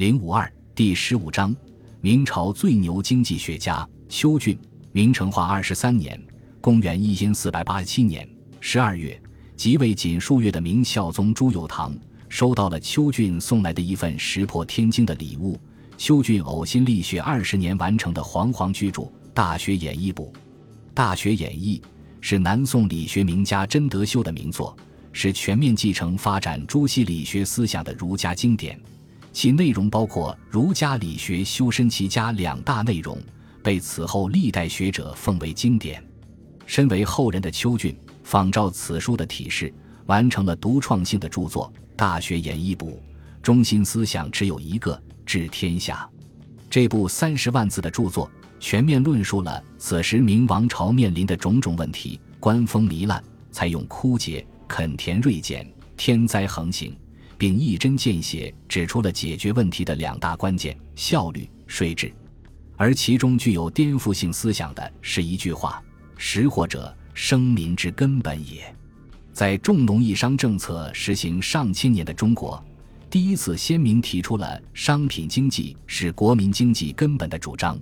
零五二第十五章：明朝最牛经济学家邱俊。明成化二十三年（公元一四八七年）十二月，即位仅数月的明孝宗朱佑樘收到了邱俊送来的一份石破天惊的礼物——邱俊呕心沥血二十年完成的煌煌巨著《大学演义部》。《大学演义》是南宋理学名家真德修的名作。是全面继承发展朱熹理学思想的儒家经典，其内容包括儒家理学修身齐家两大内容，被此后历代学者奉为经典。身为后人的邱俊，仿照此书的体式，完成了独创性的著作《大学演义部》，中心思想只有一个：治天下。这部三十万字的著作，全面论述了此时明王朝面临的种种问题，官风糜烂，采用枯竭。垦田锐减，天灾横行，并一针见血指出了解决问题的两大关键：效率、税制。而其中具有颠覆性思想的是一句话：“识货者，生民之根本也。”在重农抑商政策实行上千年的中国，第一次鲜明提出了商品经济是国民经济根本的主张。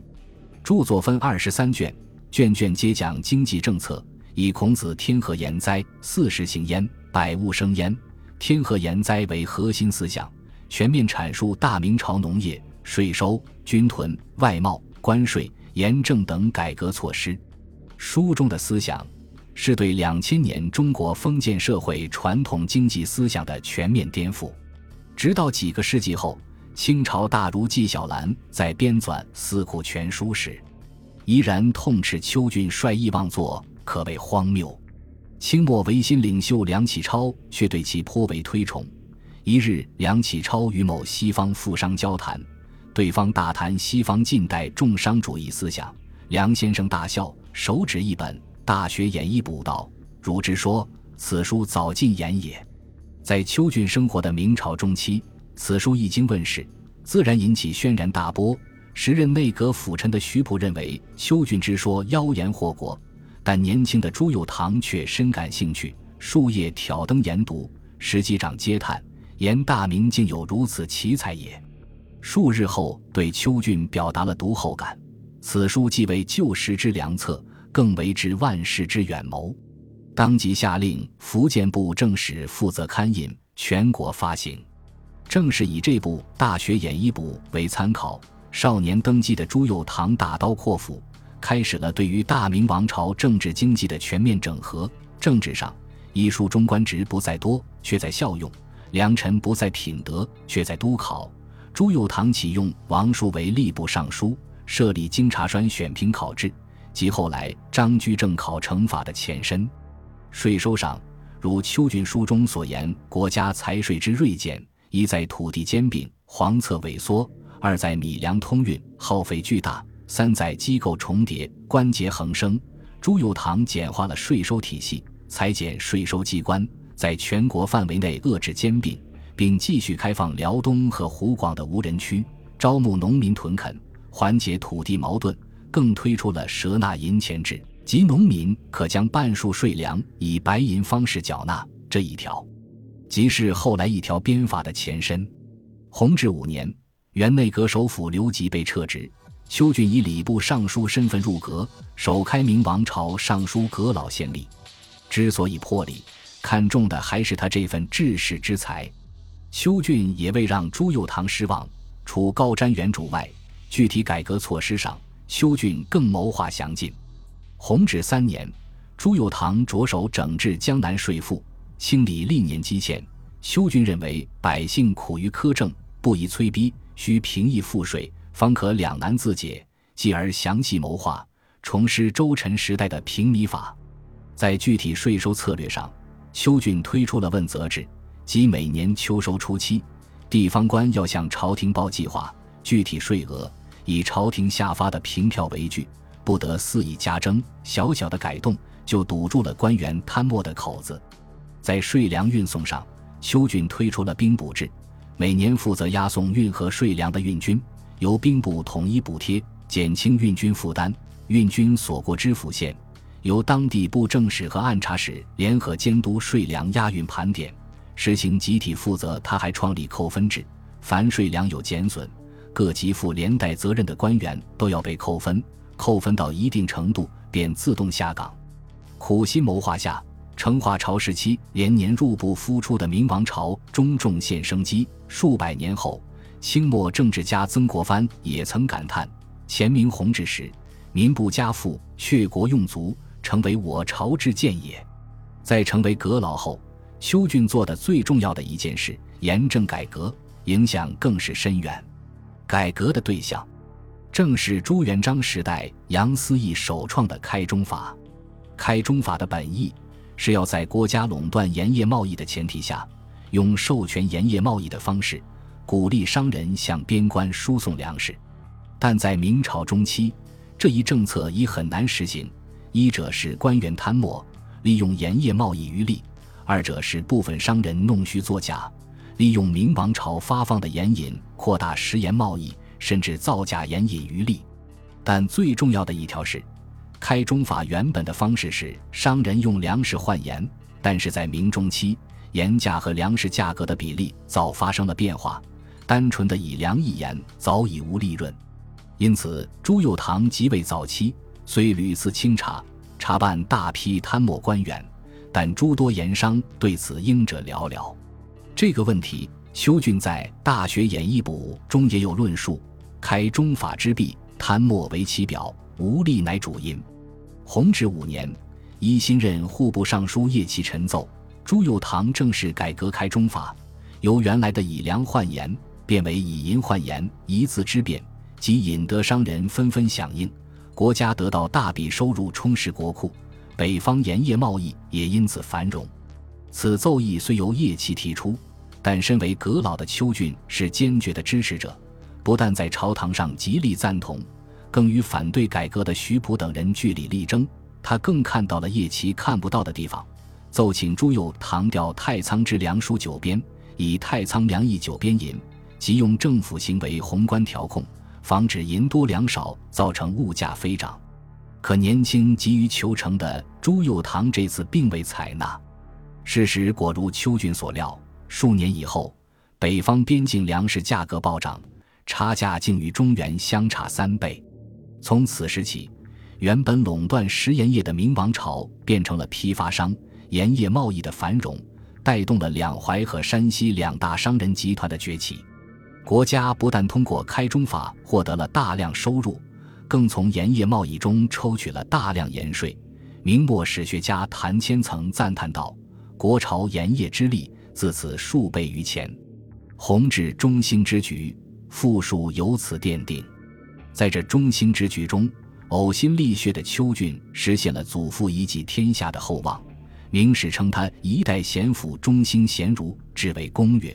著作分二十三卷，卷卷皆讲经济政策。以孔子“天和言哉，四时行焉，百物生焉”，天和言哉为核心思想，全面阐述大明朝农业、税收、军屯、外贸、关税、盐政等改革措施。书中的思想，是对两千年中国封建社会传统经济思想的全面颠覆。直到几个世纪后，清朝大儒纪晓岚在编纂《四库全书》时，依然痛斥邱俊率意妄作。可谓荒谬。清末维新领袖梁启超却对其颇为推崇。一日，梁启超与某西方富商交谈，对方大谈西方近代重商主义思想。梁先生大笑，手指一本《大学演义补道》，如之说：“此书早尽言也。”在邱俊生活的明朝中期，此书一经问世，自然引起轩然大波。时任内阁辅臣的徐溥认为邱俊之说妖言惑国。但年轻的朱佑樘却深感兴趣，数夜挑灯研读。石机长嗟叹：“言大明竟有如此奇才也。”数日后，对邱俊表达了读后感。此书既为救时之良策，更为之万世之远谋。当即下令福建布政使负责刊印，全国发行。正是以这部《大学演义部》为参考，少年登基的朱佑樘大刀阔斧。开始了对于大明王朝政治经济的全面整合。政治上，一书中官职不在多，却在效用；良臣不在品德，却在督考。朱佑樘启用王叔为吏部尚书，设立京察专选评考制，及后来张居正考成法的前身。税收上，如邱俊书中所言，国家财税之锐减，一在土地兼并、黄册萎缩；二在米粮通运，耗费巨大。三在机构重叠，关节横生。朱佑樘简化了税收体系，裁减税收机关，在全国范围内遏制兼并，并继续开放辽东和湖广的无人区，招募农民屯垦，缓解土地矛盾。更推出了赊纳银钱制，即农民可将半数税粮以白银方式缴纳。这一条，即是后来一条鞭法的前身。弘治五年，原内阁首辅刘吉被撤职。邱俊以礼部尚书身份入阁，首开明王朝尚书阁老先例。之所以破例，看重的还是他这份治世之才。邱俊也未让朱佑樘失望，除高瞻远瞩外，具体改革措施上，邱俊更谋划详尽。弘治三年，朱佑樘着手整治江南税赋，清理历年积欠。邱俊认为百姓苦于苛政，不宜催逼，需平抑赋税。方可两难自解，继而详细谋划，重施周陈时代的平米法。在具体税收策略上，邱俊推出了问责制，即每年秋收初期，地方官要向朝廷报计划，具体税额以朝廷下发的凭票为据，不得肆意加征。小小的改动就堵住了官员贪墨的口子。在税粮运送上，邱俊推出了兵补制，每年负责押送运河税粮的运军。由兵部统一补贴，减轻运军负担。运军所过知府县，由当地布政使和按察使联合监督税粮押运盘点，实行集体负责。他还创立扣分制，凡税粮有减损，各级负连带责任的官员都要被扣分，扣分到一定程度便自动下岗。苦心谋划下，成化朝时期连年入不敷出的明王朝中重现生机。数百年后，清末政治家曾国藩也曾感叹：“前明弘治时，民不加赋，却国用足，成为我朝之见也。”在成为阁老后，邱俊做的最重要的一件事——严政改革，影响更是深远。改革的对象，正是朱元璋时代杨思义首创的开中法。开中法的本意是要在国家垄断盐业贸易的前提下，用授权盐业贸易的方式，鼓励商人向边关输送粮食。但在明朝中期，这一政策已很难实行。一者是官员贪墨，利用盐业贸易渔利；二者是部分商人弄虚作假，利用明王朝发放的盐引扩大食盐贸易，甚至造假盐引渔利。但最重要的一条是。开中法原本的方式是商人用粮食换盐，但是在明中期，盐价和粮食价格的比例早发生了变化，单纯的以粮易盐早已无利润，因此朱佑樘即位早期虽屡次清查查办大批贪墨官员，但诸多盐商对此应者寥寥。这个问题，邱俊在《大学演义补》中也有论述：开中法之弊，贪墨为其表。无力乃主因。弘治五年，一新任户部尚书叶其陈奏，朱佑樘正式改革开中法，由原来的以粮换盐变为以银换盐，一字之变，即引得商人纷纷响应，国家得到大笔收入充实国库，北方盐业贸易也因此繁荣。此奏议虽由叶其提出，但身为阁老的邱俊是坚决的支持者，不但在朝堂上极力赞同。更与反对改革的徐溥等人据理力争，他更看到了叶琦看不到的地方，奏请朱佑樘调太仓之粮书九边，以太仓粮役九边银，即用政府行为宏观调控，防止银多粮少造成物价飞涨。可年轻急于求成的朱佑樘这次并未采纳。事实果如邱俊所料，数年以后，北方边境粮食价格暴涨，差价竟与中原相差三倍。从此时起，原本垄断食盐业的明王朝变成了批发商，盐业贸易的繁荣，带动了两淮和山西两大商人集团的崛起。国家不但通过开中法获得了大量收入，更从盐业贸易中抽取了大量盐税。明末史学家谭谦曾赞叹道：“国朝盐业之力自此数倍于前，弘治中兴之局，富庶由此奠定。”在这中兴之局中，呕心沥血的邱俊实现了祖父一骑天下的厚望。明史称他一代贤辅，中兴贤儒，至为公允。